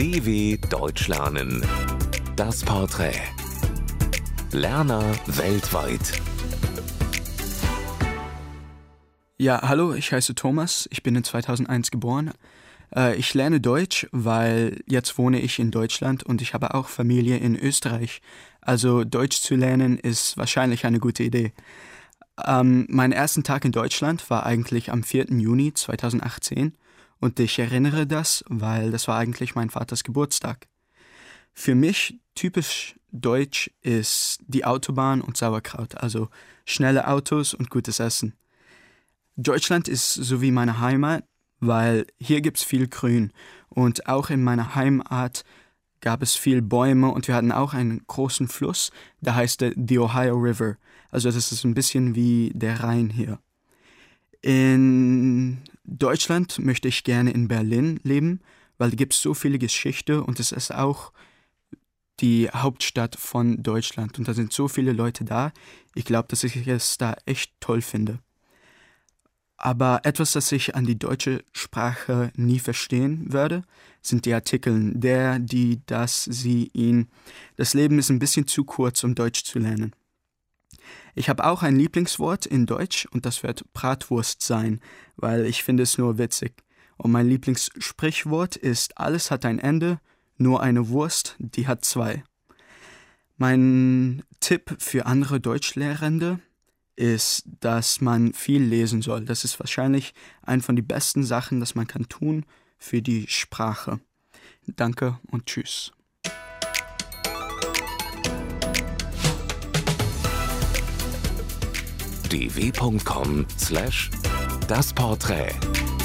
DW Deutsch lernen. Das Porträt. Lerner weltweit. Ja, hallo, ich heiße Thomas, ich bin in 2001 geboren. Äh, Ich lerne Deutsch, weil jetzt wohne ich in Deutschland und ich habe auch Familie in Österreich. Also Deutsch zu lernen ist wahrscheinlich eine gute Idee. Ähm, mein ersten Tag in Deutschland war eigentlich am 4. Juni 2018 und ich erinnere das, weil das war eigentlich mein Vaters Geburtstag. Für mich typisch deutsch ist die Autobahn und Sauerkraut, also schnelle Autos und gutes Essen. Deutschland ist so wie meine Heimat, weil hier gibt's viel Grün und auch in meiner Heimat gab es viel Bäume und wir hatten auch einen großen Fluss, der heißt the Ohio River. Also das ist ein bisschen wie der Rhein hier. In Deutschland möchte ich gerne in Berlin leben, weil da gibt's so viele Geschichte und es ist auch die Hauptstadt von Deutschland und da sind so viele Leute da. Ich glaube, dass ich es da echt toll finde. Aber etwas, das ich an die deutsche Sprache nie verstehen würde, sind die Artikel der, die, das, sie, ihn. Das Leben ist ein bisschen zu kurz, um Deutsch zu lernen. Ich habe auch ein Lieblingswort in Deutsch und das wird Bratwurst sein, weil ich finde es nur witzig. Und mein Lieblingssprichwort ist alles hat ein Ende, nur eine Wurst, die hat zwei. Mein Tipp für andere Deutschlehrende ist, dass man viel lesen soll. Das ist wahrscheinlich eine von den besten Sachen, das man kann tun für die Sprache. Danke und tschüss. dw.com/das Porträt